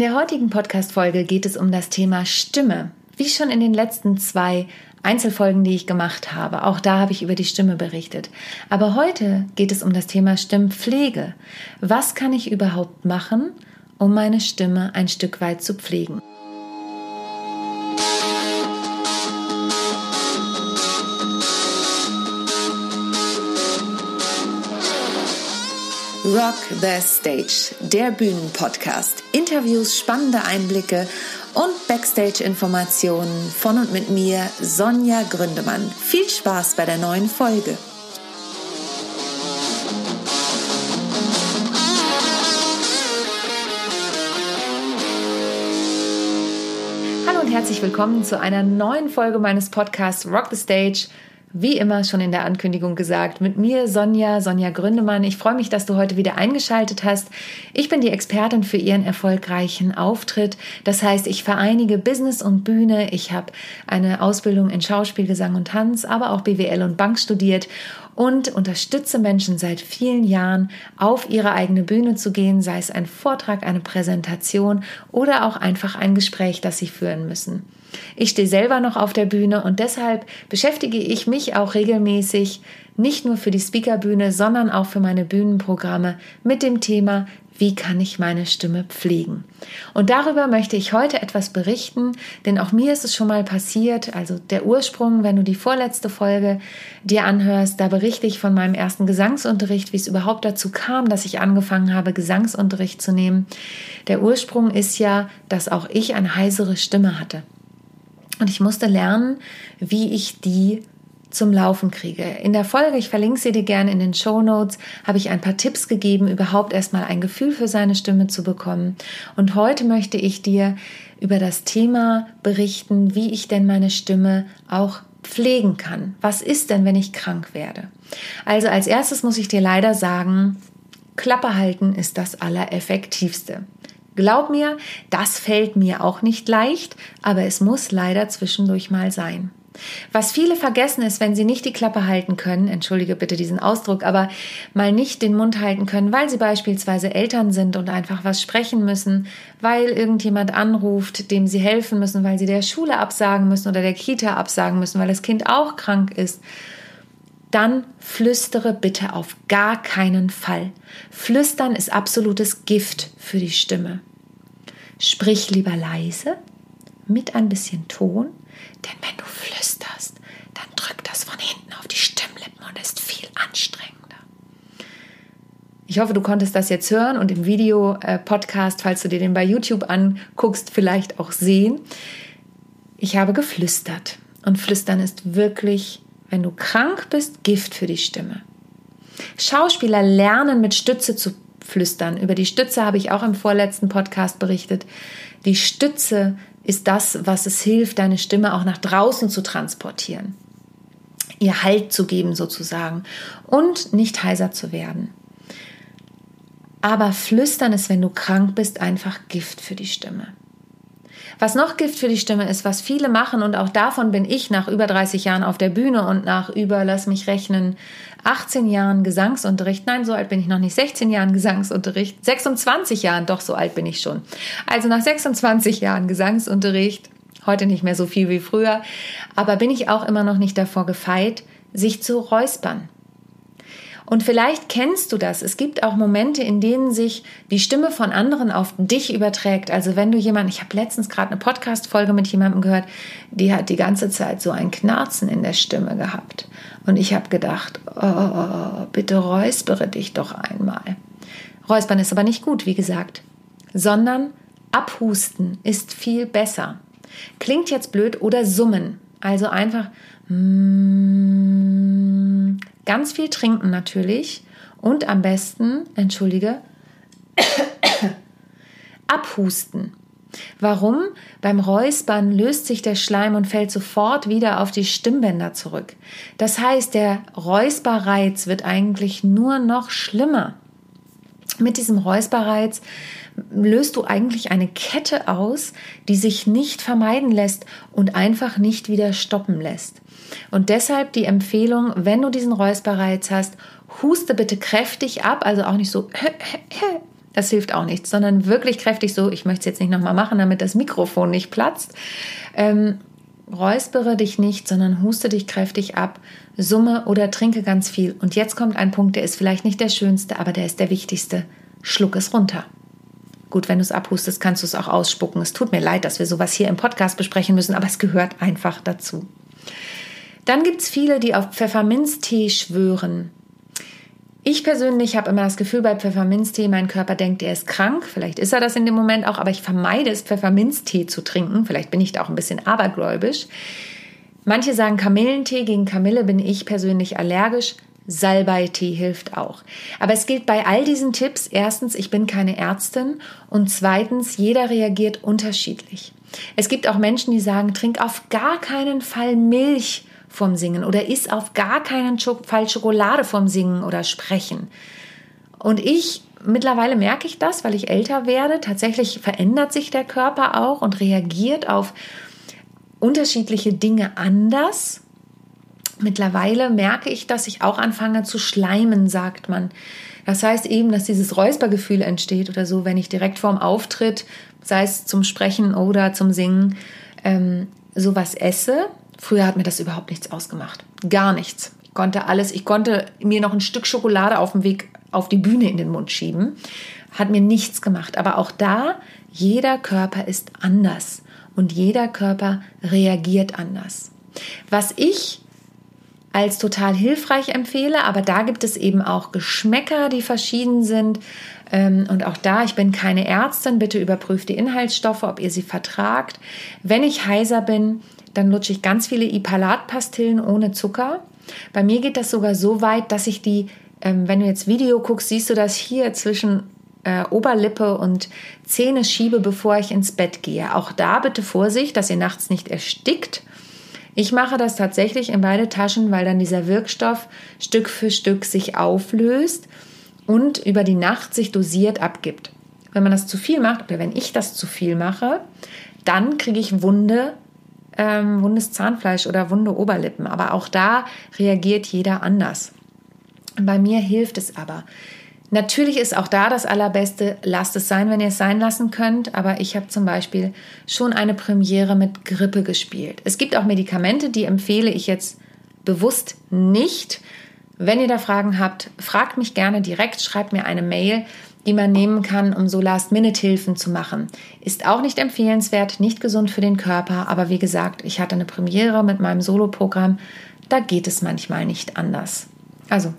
In der heutigen Podcast-Folge geht es um das Thema Stimme. Wie schon in den letzten zwei Einzelfolgen, die ich gemacht habe. Auch da habe ich über die Stimme berichtet. Aber heute geht es um das Thema Stimmpflege. Was kann ich überhaupt machen, um meine Stimme ein Stück weit zu pflegen? Rock the Stage, der Bühnenpodcast. Interviews, spannende Einblicke und Backstage-Informationen von und mit mir, Sonja Gründemann. Viel Spaß bei der neuen Folge. Hallo und herzlich willkommen zu einer neuen Folge meines Podcasts Rock the Stage wie immer schon in der Ankündigung gesagt, mit mir Sonja, Sonja Gründemann. Ich freue mich, dass du heute wieder eingeschaltet hast. Ich bin die Expertin für ihren erfolgreichen Auftritt. Das heißt, ich vereinige Business und Bühne. Ich habe eine Ausbildung in Schauspiel, Gesang und Tanz, aber auch BWL und Bank studiert und unterstütze Menschen seit vielen Jahren, auf ihre eigene Bühne zu gehen, sei es ein Vortrag, eine Präsentation oder auch einfach ein Gespräch, das sie führen müssen. Ich stehe selber noch auf der Bühne und deshalb beschäftige ich mich auch regelmäßig nicht nur für die Speakerbühne, sondern auch für meine Bühnenprogramme mit dem Thema, wie kann ich meine Stimme pflegen? Und darüber möchte ich heute etwas berichten, denn auch mir ist es schon mal passiert, also der Ursprung, wenn du die vorletzte Folge dir anhörst, da berichte ich von meinem ersten Gesangsunterricht, wie es überhaupt dazu kam, dass ich angefangen habe, Gesangsunterricht zu nehmen. Der Ursprung ist ja, dass auch ich eine heisere Stimme hatte. Und ich musste lernen, wie ich die zum Laufen kriege. In der Folge, ich verlinke sie dir gerne in den Show Notes, habe ich ein paar Tipps gegeben, überhaupt erstmal ein Gefühl für seine Stimme zu bekommen. Und heute möchte ich dir über das Thema berichten, wie ich denn meine Stimme auch pflegen kann. Was ist denn, wenn ich krank werde? Also als erstes muss ich dir leider sagen, Klappe halten ist das Allereffektivste. Glaub mir, das fällt mir auch nicht leicht, aber es muss leider zwischendurch mal sein. Was viele vergessen ist, wenn sie nicht die Klappe halten können, entschuldige bitte diesen Ausdruck, aber mal nicht den Mund halten können, weil sie beispielsweise Eltern sind und einfach was sprechen müssen, weil irgendjemand anruft, dem sie helfen müssen, weil sie der Schule absagen müssen oder der Kita absagen müssen, weil das Kind auch krank ist dann flüstere bitte auf gar keinen Fall. Flüstern ist absolutes Gift für die Stimme. Sprich lieber leise, mit ein bisschen Ton, denn wenn du flüsterst, dann drückt das von hinten auf die Stimmlippen und ist viel anstrengender. Ich hoffe, du konntest das jetzt hören und im Video-Podcast, falls du dir den bei YouTube anguckst, vielleicht auch sehen. Ich habe geflüstert und Flüstern ist wirklich wenn du krank bist, Gift für die Stimme. Schauspieler lernen mit Stütze zu flüstern. Über die Stütze habe ich auch im vorletzten Podcast berichtet. Die Stütze ist das, was es hilft, deine Stimme auch nach draußen zu transportieren. Ihr Halt zu geben sozusagen und nicht heiser zu werden. Aber flüstern ist, wenn du krank bist, einfach Gift für die Stimme. Was noch Gift für die Stimme ist, was viele machen und auch davon bin ich nach über 30 Jahren auf der Bühne und nach über, lass mich rechnen, 18 Jahren Gesangsunterricht. Nein, so alt bin ich noch nicht. 16 Jahren Gesangsunterricht. 26 Jahren, doch so alt bin ich schon. Also nach 26 Jahren Gesangsunterricht, heute nicht mehr so viel wie früher, aber bin ich auch immer noch nicht davor gefeit, sich zu räuspern. Und vielleicht kennst du das. Es gibt auch Momente, in denen sich die Stimme von anderen auf dich überträgt. Also wenn du jemanden, ich habe letztens gerade eine Podcast-Folge mit jemandem gehört, die hat die ganze Zeit so ein Knarzen in der Stimme gehabt. Und ich habe gedacht, oh, bitte räuspere dich doch einmal. Räuspern ist aber nicht gut, wie gesagt, sondern abhusten ist viel besser. Klingt jetzt blöd oder summen. Also einfach mm, Ganz viel trinken natürlich und am besten, entschuldige, abhusten. Warum? Beim Räuspern löst sich der Schleim und fällt sofort wieder auf die Stimmbänder zurück. Das heißt, der Räusperreiz wird eigentlich nur noch schlimmer. Mit diesem Räusperreiz löst du eigentlich eine Kette aus, die sich nicht vermeiden lässt und einfach nicht wieder stoppen lässt. Und deshalb die Empfehlung, wenn du diesen Räusperreiz hast, huste bitte kräftig ab, also auch nicht so, Das hilft auch nichts, sondern wirklich kräftig so, ich möchte es jetzt nicht nochmal machen, damit das Mikrofon nicht platzt. Ähm, räuspere dich nicht, sondern huste dich kräftig ab, summe oder trinke ganz viel. Und jetzt kommt ein Punkt, der ist vielleicht nicht der schönste, aber der ist der wichtigste. Schluck es runter. Gut, wenn du es abhustest, kannst du es auch ausspucken. Es tut mir leid, dass wir sowas hier im Podcast besprechen müssen, aber es gehört einfach dazu. Dann gibt es viele, die auf Pfefferminztee schwören. Ich persönlich habe immer das Gefühl bei Pfefferminztee, mein Körper denkt, er ist krank. Vielleicht ist er das in dem Moment auch, aber ich vermeide es, Pfefferminztee zu trinken. Vielleicht bin ich da auch ein bisschen abergläubisch. Manche sagen Kamillentee, gegen Kamille bin ich persönlich allergisch. Salbeitee hilft auch. Aber es gilt bei all diesen Tipps, erstens, ich bin keine Ärztin und zweitens, jeder reagiert unterschiedlich. Es gibt auch Menschen, die sagen, trink auf gar keinen Fall Milch vom Singen oder iss auf gar keinen Fall Schokolade vom Singen oder Sprechen. Und ich mittlerweile merke ich das, weil ich älter werde. Tatsächlich verändert sich der Körper auch und reagiert auf unterschiedliche Dinge anders. Mittlerweile merke ich, dass ich auch anfange zu schleimen, sagt man. Das heißt eben, dass dieses Räuspergefühl entsteht oder so, wenn ich direkt vorm Auftritt, sei es zum Sprechen oder zum Singen, ähm, sowas esse. Früher hat mir das überhaupt nichts ausgemacht. Gar nichts. Ich konnte alles, ich konnte mir noch ein Stück Schokolade auf dem Weg auf die Bühne in den Mund schieben. Hat mir nichts gemacht. Aber auch da, jeder Körper ist anders und jeder Körper reagiert anders. Was ich als total hilfreich empfehle, aber da gibt es eben auch Geschmäcker, die verschieden sind. Ähm, und auch da, ich bin keine Ärztin, bitte überprüft die Inhaltsstoffe, ob ihr sie vertragt. Wenn ich heiser bin, dann lutsche ich ganz viele Ipalat-Pastillen ohne Zucker. Bei mir geht das sogar so weit, dass ich die, ähm, wenn du jetzt Video guckst, siehst du das hier zwischen äh, Oberlippe und Zähne schiebe, bevor ich ins Bett gehe. Auch da bitte Vorsicht, dass ihr nachts nicht erstickt. Ich mache das tatsächlich in beide Taschen, weil dann dieser Wirkstoff Stück für Stück sich auflöst und über die Nacht sich dosiert abgibt. Wenn man das zu viel macht oder wenn ich das zu viel mache, dann kriege ich wunde, ähm, wundes Zahnfleisch oder wunde Oberlippen. Aber auch da reagiert jeder anders. Bei mir hilft es aber. Natürlich ist auch da das Allerbeste, lasst es sein, wenn ihr es sein lassen könnt. Aber ich habe zum Beispiel schon eine Premiere mit Grippe gespielt. Es gibt auch Medikamente, die empfehle ich jetzt bewusst nicht. Wenn ihr da Fragen habt, fragt mich gerne direkt, schreibt mir eine Mail, die man nehmen kann, um so Last-Minute-Hilfen zu machen. Ist auch nicht empfehlenswert, nicht gesund für den Körper, aber wie gesagt, ich hatte eine Premiere mit meinem Soloprogramm, da geht es manchmal nicht anders. Also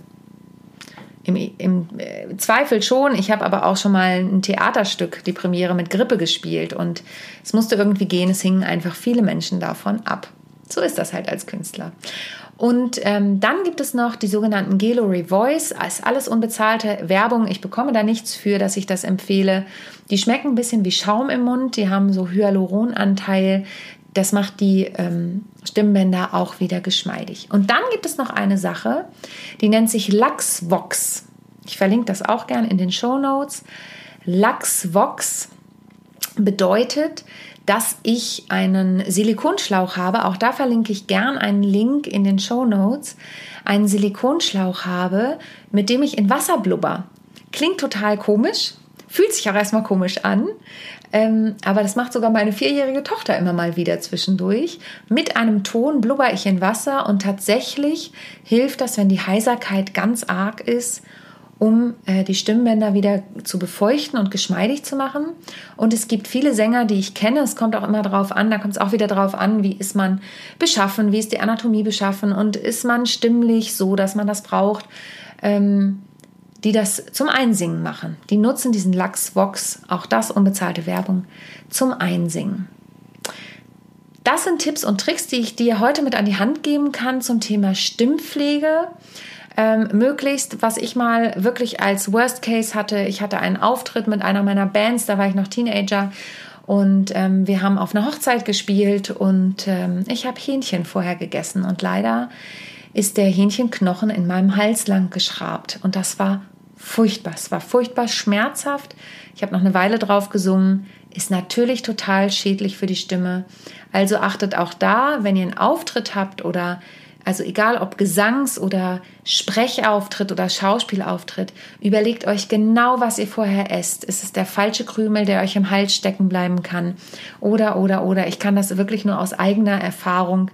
im, im äh, Zweifel schon. Ich habe aber auch schon mal ein Theaterstück, die Premiere mit Grippe gespielt und es musste irgendwie gehen. Es hingen einfach viele Menschen davon ab. So ist das halt als Künstler. Und ähm, dann gibt es noch die sogenannten Gelo Revoice. Ist alles unbezahlte Werbung. Ich bekomme da nichts für, dass ich das empfehle. Die schmecken ein bisschen wie Schaum im Mund. Die haben so Hyaluronanteil. Das macht die ähm, Stimmbänder auch wieder geschmeidig. Und dann gibt es noch eine Sache, die nennt sich Lachsvox. Ich verlinke das auch gern in den Show Notes. Lachsvox bedeutet, dass ich einen Silikonschlauch habe. Auch da verlinke ich gern einen Link in den Show Notes. Einen Silikonschlauch habe, mit dem ich in Wasser blubber. Klingt total komisch, fühlt sich auch erstmal komisch an, ähm, aber das macht sogar meine vierjährige Tochter immer mal wieder zwischendurch. Mit einem Ton blubber ich in Wasser und tatsächlich hilft das, wenn die Heiserkeit ganz arg ist, um äh, die Stimmbänder wieder zu befeuchten und geschmeidig zu machen. Und es gibt viele Sänger, die ich kenne. Es kommt auch immer darauf an, da kommt es auch wieder darauf an, wie ist man beschaffen, wie ist die Anatomie beschaffen und ist man stimmlich so, dass man das braucht. Ähm, die das zum Einsingen machen. Die nutzen diesen Lachs Vox, auch das unbezahlte Werbung, zum Einsingen. Das sind Tipps und Tricks, die ich dir heute mit an die Hand geben kann zum Thema Stimmpflege. Ähm, möglichst, was ich mal wirklich als Worst Case hatte, ich hatte einen Auftritt mit einer meiner Bands, da war ich noch Teenager und ähm, wir haben auf einer Hochzeit gespielt und ähm, ich habe Hähnchen vorher gegessen und leider ist der Hähnchenknochen in meinem Hals lang geschrabt und das war furchtbar. Es war furchtbar schmerzhaft. Ich habe noch eine Weile drauf gesungen. Ist natürlich total schädlich für die Stimme. Also achtet auch da, wenn ihr einen Auftritt habt oder also egal ob Gesangs- oder Sprechauftritt oder Schauspielauftritt, überlegt euch genau, was ihr vorher esst. Ist es der falsche Krümel, der euch im Hals stecken bleiben kann? Oder, oder, oder, ich kann das wirklich nur aus eigener Erfahrung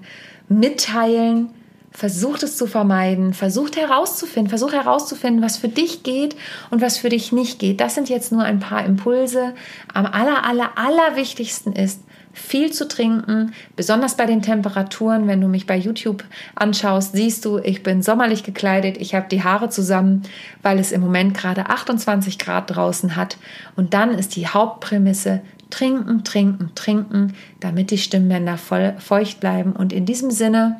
mitteilen. Versucht es zu vermeiden, versucht herauszufinden, versucht herauszufinden, was für dich geht und was für dich nicht geht. Das sind jetzt nur ein paar Impulse. Am aller, aller, aller wichtigsten ist, viel zu trinken, besonders bei den Temperaturen. Wenn du mich bei YouTube anschaust, siehst du, ich bin sommerlich gekleidet, ich habe die Haare zusammen, weil es im Moment gerade 28 Grad draußen hat. Und dann ist die Hauptprämisse, trinken, trinken, trinken, damit die Stimmbänder voll, feucht bleiben. Und in diesem Sinne,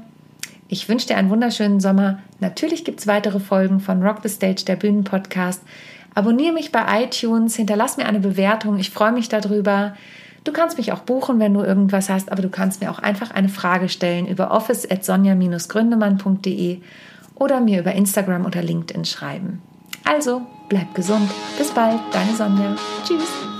ich wünsche dir einen wunderschönen Sommer. Natürlich gibt es weitere Folgen von Rock the Stage, der Bühnenpodcast. Abonniere mich bei iTunes, hinterlass mir eine Bewertung. Ich freue mich darüber. Du kannst mich auch buchen, wenn du irgendwas hast, aber du kannst mir auch einfach eine Frage stellen über office.sonja-gründemann.de oder mir über Instagram oder LinkedIn schreiben. Also, bleib gesund. Bis bald, deine Sonja. Tschüss.